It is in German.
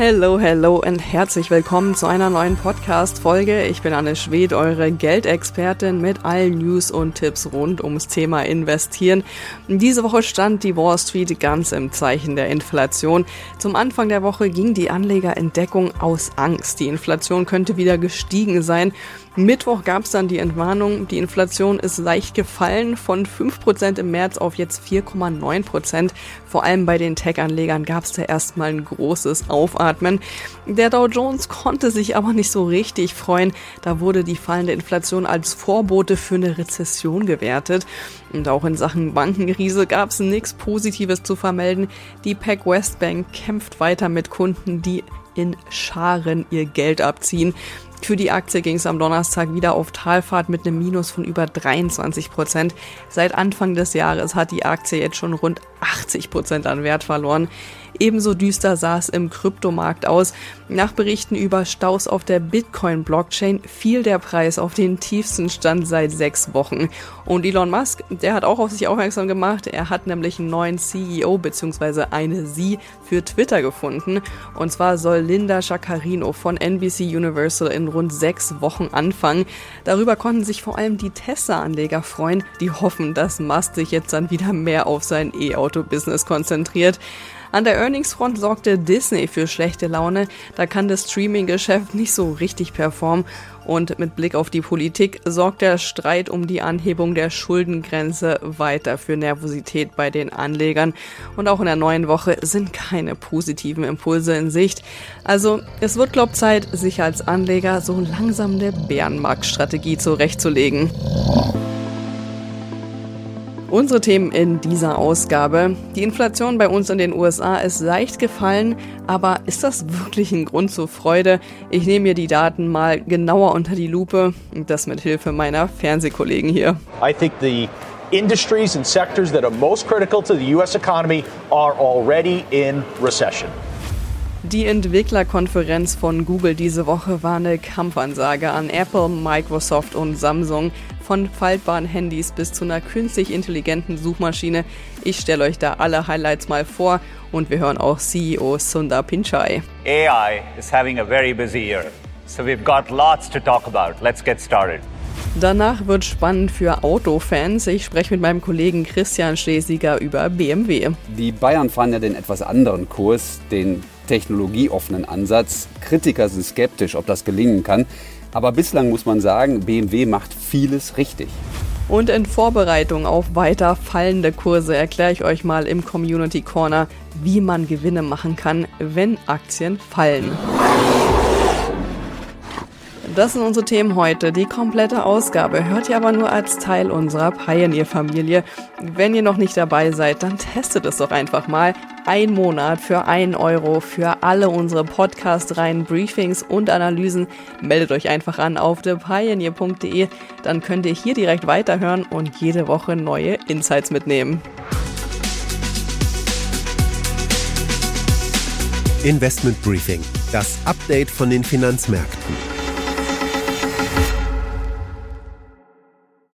Hello, hello und herzlich willkommen zu einer neuen Podcast-Folge. Ich bin Anne Schwed, eure Geldexpertin mit allen News und Tipps rund ums Thema Investieren. Diese Woche stand die Wall Street ganz im Zeichen der Inflation. Zum Anfang der Woche ging die Anlegerentdeckung aus Angst. Die Inflation könnte wieder gestiegen sein. Mittwoch gab es dann die Entwarnung, die Inflation ist leicht gefallen von 5% im März auf jetzt 4,9%. Vor allem bei den Tech-Anlegern gab es da erstmal ein großes Aufatmen. Der Dow Jones konnte sich aber nicht so richtig freuen. Da wurde die fallende Inflation als Vorbote für eine Rezession gewertet. Und auch in Sachen Bankenkrise gab es nichts Positives zu vermelden. Die Pac West Bank kämpft weiter mit Kunden, die in Scharen ihr Geld abziehen. Für die Aktie ging es am Donnerstag wieder auf Talfahrt mit einem Minus von über 23 Prozent. Seit Anfang des Jahres hat die Aktie jetzt schon rund 80 Prozent an Wert verloren. Ebenso düster sah es im Kryptomarkt aus. Nach Berichten über Staus auf der Bitcoin-Blockchain fiel der Preis auf den tiefsten Stand seit sechs Wochen. Und Elon Musk, der hat auch auf sich aufmerksam gemacht. Er hat nämlich einen neuen CEO bzw. eine Sie für Twitter gefunden. Und zwar soll Linda Schacarino von NBC Universal in rund sechs Wochen anfangen. Darüber konnten sich vor allem die Tesla-Anleger freuen, die hoffen, dass Musk sich jetzt dann wieder mehr auf sein E-Auto-Business konzentriert. An der Earningsfront sorgte Disney für schlechte Laune. Da kann das Streaming-Geschäft nicht so richtig performen. Und mit Blick auf die Politik sorgt der Streit um die Anhebung der Schuldengrenze weiter für Nervosität bei den Anlegern. Und auch in der neuen Woche sind keine positiven Impulse in Sicht. Also es wird, glaub Zeit, sich als Anleger so langsam eine Bärenmarktstrategie zurechtzulegen. Unsere Themen in dieser Ausgabe. Die Inflation bei uns in den USA ist leicht gefallen, aber ist das wirklich ein Grund zur Freude? Ich nehme mir die Daten mal genauer unter die Lupe und das mit Hilfe meiner Fernsehkollegen hier. I think the industries and sectors that are most critical to the US economy are already in recession. Die Entwicklerkonferenz von Google diese Woche war eine Kampfansage an Apple, Microsoft und Samsung. Von faltbaren Handys bis zu einer künstlich intelligenten Suchmaschine. Ich stelle euch da alle Highlights mal vor und wir hören auch CEO Sundar Pichai. AI is having a very busy year. So we've got lots to talk about. Let's get started. Danach wird spannend für Autofans. Ich spreche mit meinem Kollegen Christian Schlesiger über BMW. Die Bayern fahren ja den etwas anderen Kurs, den technologieoffenen Ansatz. Kritiker sind skeptisch, ob das gelingen kann. Aber bislang muss man sagen, BMW macht vieles richtig. Und in Vorbereitung auf weiter fallende Kurse erkläre ich euch mal im Community Corner, wie man Gewinne machen kann, wenn Aktien fallen. Das sind unsere Themen heute. Die komplette Ausgabe hört ihr aber nur als Teil unserer Pioneer-Familie. Wenn ihr noch nicht dabei seid, dann testet es doch einfach mal. Ein Monat für einen Euro für alle unsere Podcast-Reihen, Briefings und Analysen. Meldet euch einfach an auf thepioneer.de. Dann könnt ihr hier direkt weiterhören und jede Woche neue Insights mitnehmen. Investment Briefing, das Update von den Finanzmärkten.